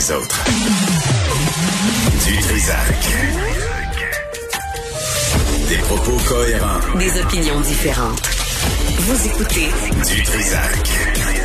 les autres. Du Trisac. Des propos cohérents. Des opinions différentes. Vous écoutez Du Trisac.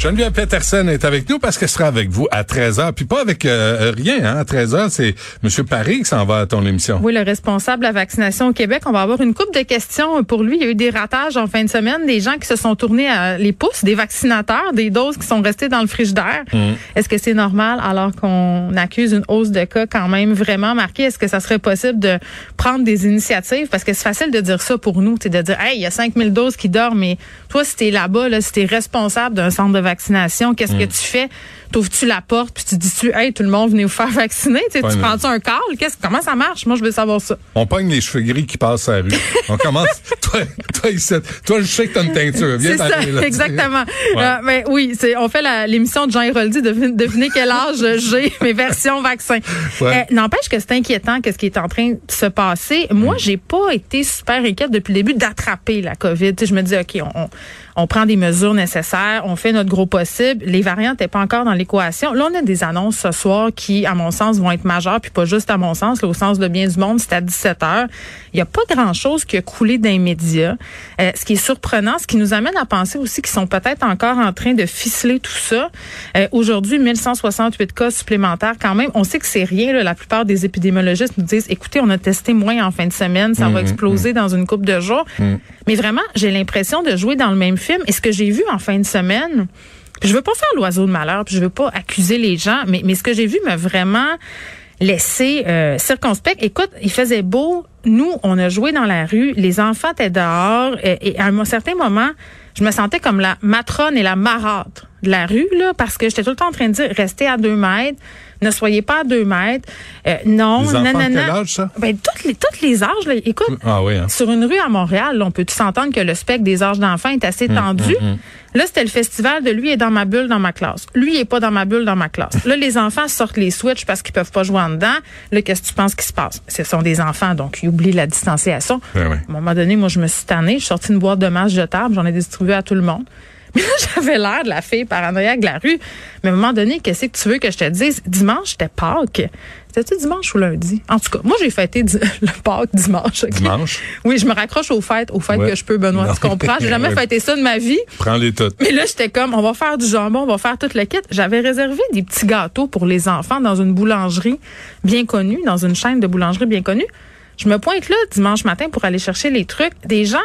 Geneviève Peterson est avec nous parce qu'elle sera avec vous à 13h. Puis pas avec euh, rien, hein. À 13h, c'est M. Paris qui s'en va à ton émission. Oui, le responsable de la vaccination au Québec. On va avoir une coupe de questions pour lui. Il y a eu des ratages en fin de semaine, des gens qui se sont tournés à les pouces, des vaccinateurs, des doses qui sont restées dans le frigidaire. Mm. Est-ce que c'est normal alors qu'on accuse une hausse de cas quand même vraiment marquée? Est-ce que ça serait possible de prendre des initiatives? Parce que c'est facile de dire ça pour nous, de dire, hey, il y a 5000 doses qui dorment, mais toi, si t'es là-bas, là, si t'es responsable d'un centre de vaccination, qu'est-ce que tu fais? T'ouvres-tu la porte puis tu dis-tu, hey, tout le monde venez vous faire vacciner? Tu prends-tu un call? Qu'est-ce, comment ça marche? Moi, je veux savoir ça. On pogne les cheveux gris qui passent à la rue. On commence. toi, toi, ici, toi, je sais que t'as une teinture. Viens C'est ça, t'arrêter là, exactement. Ouais. Euh, ben oui, c'est on fait la- l'émission de Jean Héroldi, devinez, devinez quel âge j'ai, mes versions vaccins. Ouais. Euh, N'empêche que c'est inquiétant qu'est-ce qui est en train de se passer. Moi, Mm. j'ai pas été super inquiète depuis le début d'attraper la COVID. Je me dis OK, on, on, on prend des mesures nécessaires, on fait notre gros possible. Les variantes n'étaient pas encore dans l'équation. Là, on a des annonces ce soir qui, à mon sens, vont être majeures, puis pas juste à mon sens, là, au sens de bien du monde, c'est à 17 heures. Il n'y a pas grand-chose qui a coulé dans les médias. Euh, ce qui est surprenant, ce qui nous amène à penser aussi qu'ils sont peut-être encore en train de ficeler tout ça. Euh, Aujourd'hui, 1168 cas supplémentaires quand même. On sait que c'est rien. là. La plupart des épidémiologistes nous disent, écoutez, on a testé moins en fin de semaine, ça va exploser dans une coupe de jours. Mais vraiment, j'ai l'impression de jouer dans le même film. Et ce que j'ai vu en fin de semaine, je veux pas faire l'oiseau de malheur, puis je veux pas accuser les gens, mais, mais ce que j'ai vu m'a vraiment laissé euh, circonspect. Écoute, il faisait beau. Nous, on a joué dans la rue. Les enfants étaient dehors. Et, et à un certain moment, je me sentais comme la matrone et la marâtre de la rue, là, parce que j'étais tout le temps en train de dire, restez à deux mètres, ne soyez pas à deux mètres. Euh, non, Les enfants de nanana. quel âge, ça? Ben, toutes les, toutes les âges, là. Écoute, Ah oui, hein. sur une rue à Montréal, là, on peut tous s'entendre que le spectre des âges d'enfants est assez tendu? Là, c'était le festival de lui est dans ma bulle dans ma classe. Lui il est pas dans ma bulle dans ma classe. Là, les enfants sortent les switches parce qu'ils peuvent pas jouer en dedans. Là, qu'est-ce que tu penses qui se passe? Ce sont des enfants, donc ils oublient la distanciation. Ben oui. À un moment donné, moi, je me suis tannée. Je suis sortie une boîte de masques jetables. J'en ai distribué à tout le monde. Mais là, j'avais l'air de la fille paranoïaque de la rue. Mais à un moment donné, qu'est-ce que tu veux que je te dise? Dimanche, c'était Pâques. C'était-tu dimanche ou lundi? En tout cas, moi, j'ai fêté le Pâques dimanche. Dimanche? Oui, je me raccroche aux fêtes, aux fêtes Ouais. que je peux, Benoît. Non. Tu comprends? J'ai jamais fêté ça de ma vie. Prends-les toutes. Mais là, j'étais comme, on va faire du jambon, on va faire toute le kit. J'avais réservé des petits gâteaux pour les enfants dans une boulangerie bien connue, dans une chaîne de boulangerie bien connue. Je me pointe là dimanche matin pour aller chercher les trucs. Des gens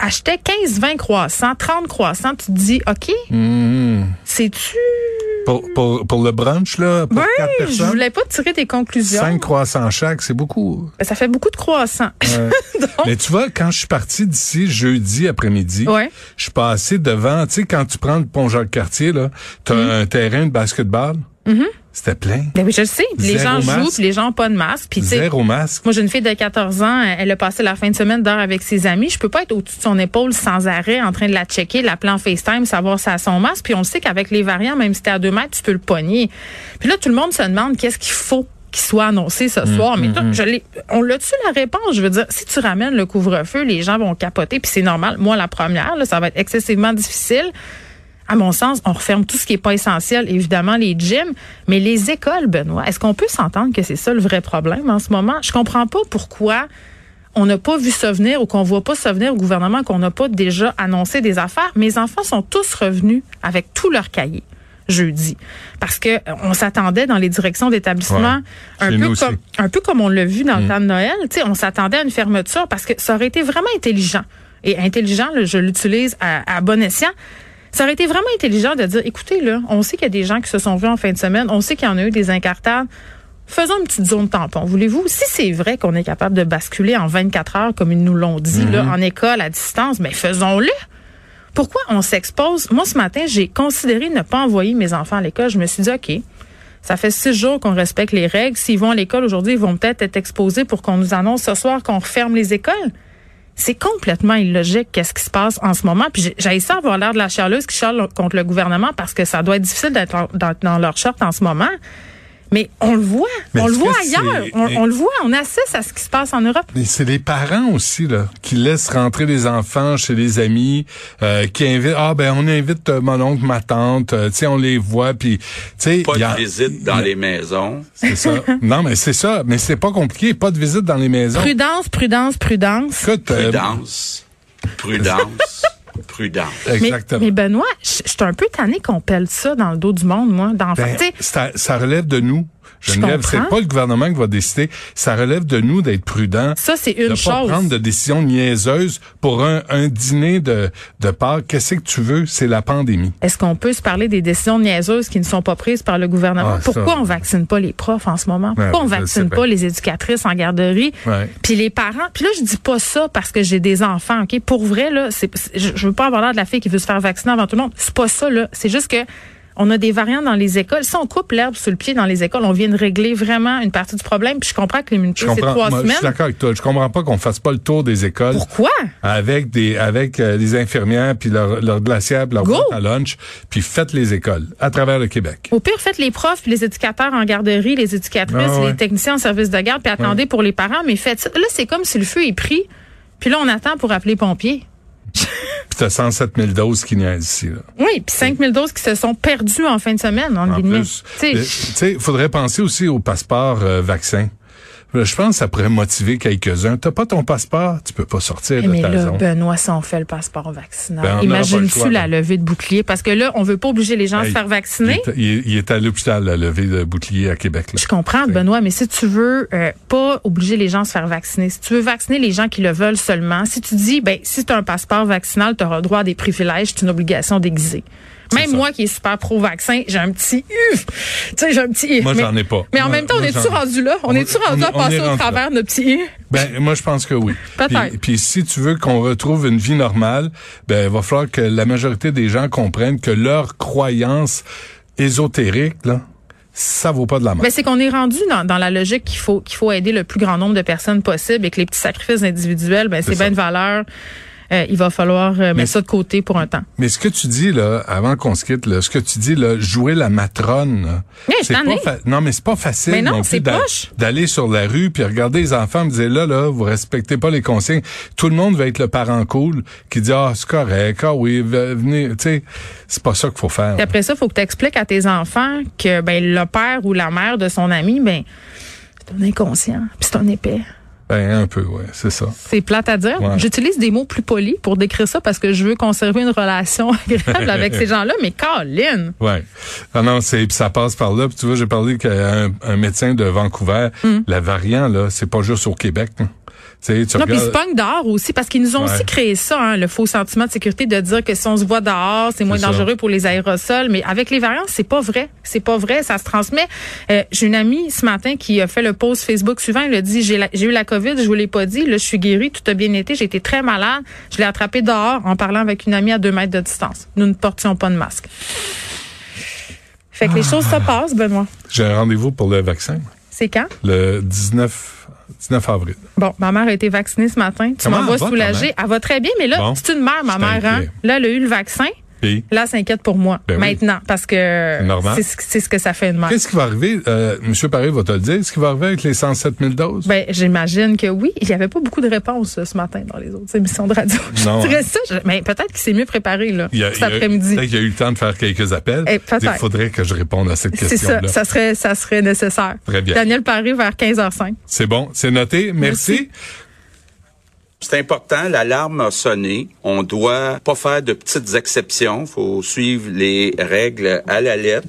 achetaient 15, 20 croissants, 30 croissants. Tu te dis, OK, Mmh. c'est-tu... Pour, pour, pour le brunch, là, pour Oui, quatre je personnes, voulais pas tirer tes conclusions. cinq croissants chaque, c'est beaucoup. Ça fait beaucoup de croissants. Ouais. Donc, Mais tu vois, quand je suis parti d'ici jeudi après-midi, Ouais. je suis passé devant, tu sais, quand tu prends le pont Jacques-Cartier, là, t'as Mm-hmm. un terrain de basketball. C'était plein. ben oui, je le sais. Les gens jouent, puis les gens ont pas de masque. Puis Zéro masque. Moi, j'ai une fille de 14 ans. Elle a passé la fin de semaine d'heure avec ses amis. Je peux pas être au-dessus de son épaule sans arrêt en train de la checker, l'appeler en FaceTime, savoir si elle a son masque. Puis on le sait qu'avec les variants, même si t'es à deux mètres, tu peux le pogner. Puis là, tout le monde se demande qu'est-ce qu'il faut qu'il soit annoncé ce soir. Mais toi, je l'ai, on l'a-tu la réponse? Je veux dire, si tu ramènes le couvre-feu, les gens vont capoter. Puis c'est normal. Moi, la première, là, ça va être excessivement difficile. À mon sens, on referme tout ce qui est pas essentiel, évidemment les gyms, mais les écoles, Benoît, est-ce qu'on peut s'entendre que c'est ça le vrai problème en ce moment? Je comprends pas pourquoi on n'a pas vu ça venir ou qu'on voit pas ça venir au gouvernement, qu'on n'a pas déjà annoncé des affaires. Mes enfants sont tous revenus avec tout leur cahier jeudi parce que euh, on s'attendait dans les directions d'établissement Ouais. un peu aussi. comme un peu comme on l'a vu dans le temps de Noël, on s'attendait à une fermeture parce que ça aurait été vraiment intelligent. Et intelligent, là, je l'utilise à, à bon escient. Ça aurait été vraiment intelligent de dire, écoutez, là, on sait qu'il y a des gens qui se sont vus en fin de semaine, on sait qu'il y en a eu des incartades. Faisons une petite zone tampon, voulez-vous? Si c'est vrai qu'on est capable de basculer en 24 heures, comme ils nous l'ont dit, là, en école, à distance, mais faisons-le. Pourquoi on s'expose? Moi, ce matin, j'ai considéré ne pas envoyer mes enfants à l'école. Je me suis dit, OK, ça fait six jours qu'on respecte les règles. S'ils vont à l'école aujourd'hui, ils vont peut-être être exposés pour qu'on nous annonce ce soir qu'on referme les écoles. C'est complètement illogique qu'est-ce qui se passe en ce moment. Puis j'ai- ça avoir l'air de la chialeuse qui chiale contre le gouvernement parce que ça doit être difficile d'être dans, dans leur short en ce moment. Mais on le voit. Mais on le voit ailleurs. On, le voit. On assiste à ce qui se passe en Europe. Mais c'est les parents aussi là qui laissent rentrer les enfants chez les amis, euh, qui invitent ah ben on invite euh, mon oncle, ma tante, euh, tu sais on les voit puis tu sais Pas il y a- de visite dans il y a- les maisons. C'est ça. non mais c'est ça, mais c'est pas compliqué, pas de visite dans les maisons. Prudence, prudence, prudence. Écoute, euh, Prudence. Prudence. Prudence. Mais, exactement. mais Benoît, je suis un peu tanné qu'on pèle ça dans le dos du monde, moi. D'enfants. Ben, ça, ça relève de nous. Je Geneviève, c'est pas le gouvernement qui va décider. Ça relève de nous d'être prudents. Ça, c'est de une pas chose. prendre de décisions niaiseuses pour un, un dîner de, de Pâques. Qu'est-ce que tu veux? C'est la pandémie. Est-ce qu'on peut se parler des décisions niaiseuses qui ne sont pas prises par le gouvernement? Ah, Pourquoi on ouais. vaccine pas les profs en ce moment? Ouais, Pourquoi on je sais vaccine pas les éducatrices en garderie? Ouais. Puis les parents? Puis là, je dis pas ça parce que j'ai des enfants, OK? Pour vrai, là, c'est, je veux pas avoir l'air de la fille qui veut se faire vacciner avant tout le monde. C'est pas ça, là. C'est juste que on a des variants dans les écoles. Si on coupe l'herbe sous le pied dans les écoles, on vient de régler vraiment une partie du problème. Puis je comprends que l'immunité, c'est trois Moi, je suis semaines. d'accord avec toi. Je comprends pas qu'on fasse pas le tour des écoles. Pourquoi? Avec des avec euh, les infirmières puis leur, leur glacière, puis leur boîte à lunch, puis faites les écoles à travers le Québec. Au pire, faites les profs, puis les éducateurs en garderie, les éducatrices, Ah ouais. les techniciens en service de garde, puis attendez pour les parents, mais faites ça. Là, c'est comme si le feu est pris, puis là, on attend pour appeler pompiers. Puis t'as 107 000 doses qui niaisent ici. Là. Oui, puis 5000 doses qui se sont perdues en fin de semaine, en En guillemets. plus, Tu sais, tu sais, il faudrait penser aussi au passeport euh, vaccin. Je pense que ça pourrait motiver quelques-uns. T'as pas ton passeport, tu peux pas sortir de mais ta là, zone. Benoît, si on fait le passeport vaccinal, Ben, le choix, la là. levée de bouclier? Parce que là, on veut pas obliger les gens à se faire vacciner. Il est, il est- il est à l'hôpital, la levée de bouclier à Québec. Là. Je comprends, Benoît, mais si tu veux euh, pas obliger les gens à se faire vacciner, si tu veux vacciner les gens qui le veulent seulement, si tu dis, ben, si tu as un passeport vaccinal, tu auras droit à des privilèges, c'est une obligation déguisée. Même moi qui est super pro-vaccin, j'ai un petit uf. Tu sais, j'ai un petit. Moi, mais, j'en ai pas. Mais en Moi- même temps, on est-tu rendu là? On, On- est-tu rendu on- à passer au travers notre petit? Ben, moi, je pense que oui. Peut-être. Puis, puis si tu veux qu'on retrouve une vie normale, ben, il va falloir que la majorité des gens comprennent que leur croyance ésotérique, là, ça vaut pas de la mort. Ben, c'est qu'on est rendu dans, dans la logique qu'il faut qu'il faut aider le plus grand nombre de personnes possible et que les petits sacrifices individuels, ben, c'est bien une valeur. Euh, il va falloir euh, mettre ça de côté pour un temps. Mais ce que tu dis là, avant qu'on se quitte, là, ce que tu dis là, jouer la matrone, c'est pas fa- non mais c'est pas facile Mais non, plus d'aller sur la rue puis regarder les enfants, me dire là là, vous respectez pas les consignes. Tout le monde va être le parent cool qui dit ah c'est correct, ah oui ve- venez, tu sais, c'est pas ça qu'il faut faire. Puis après ça, il faut que tu expliques à tes enfants que ben le père ou la mère de son ami, ben c'est un inconscient, puis c'est un épais. Ben un peu ouais, c'est ça. C'est plate à dire. Ouais. J'utilise des mots plus polis pour décrire ça parce que je veux conserver une relation agréable avec ces gens-là, mais Colin! Ouais. Ah non, c'est ça passe par là. Puis tu vois, j'ai parlé qu'un un médecin de Vancouver, la variant là, c'est pas juste au Québec. hein. Tu Non, puis ils se pognent dehors aussi, parce qu'ils nous ont Ouais. aussi créé ça, hein, le faux sentiment de sécurité de dire que si on se voit dehors, c'est moins ça. dangereux pour les aérosols. Mais avec les variants, c'est pas vrai. C'est pas vrai, ça se transmet. Euh, j'ai une amie ce matin qui a fait le post Facebook suivant. Elle a dit, j'ai la- j'ai eu la COVID, je vous l'ai pas dit. Là, je suis guérie, tout a bien été. J'ai été très malade. Je l'ai attrapé dehors en parlant avec une amie à deux mètres de distance. Nous ne portions pas de masque. Fait que les choses se passent, Benoît. j'ai un rendez-vous pour le vaccin C'est quand? le 19 19 avril. Bon, ma mère a été vaccinée ce matin. Tu m'en vas soulager. Elle va très bien, mais là, Bon. c'est une mère, ma mère. Hein? Là, elle a eu le vaccin. Là, elle s'inquiète pour moi. Ben oui. maintenant, parce que c'est ce, que ça fait une mère. qu'est-ce qui va arriver? Euh, Monsieur Paris va te le dire. Ce qui va arriver avec les 107 000 doses? Ben, j'imagine que oui. Il n'y avait pas beaucoup de réponses euh, ce matin dans les autres émissions de radio. Non, Je dirais hein. ça. je- Mais peut-être qu'il s'est mieux préparé là, a- cet après-midi. Peut-être qu'il y a eu le temps de faire quelques appels. Eh. Il faudrait que je réponde à cette C'est ça. question-là. Ça serait, ça serait nécessaire. Très bien. Daniel Paris vers 15h05. C'est bon, c'est noté. Merci. Merci. C'est important, l'alarme a sonné. On doit pas faire de petites exceptions. faut suivre les règles à la lettre.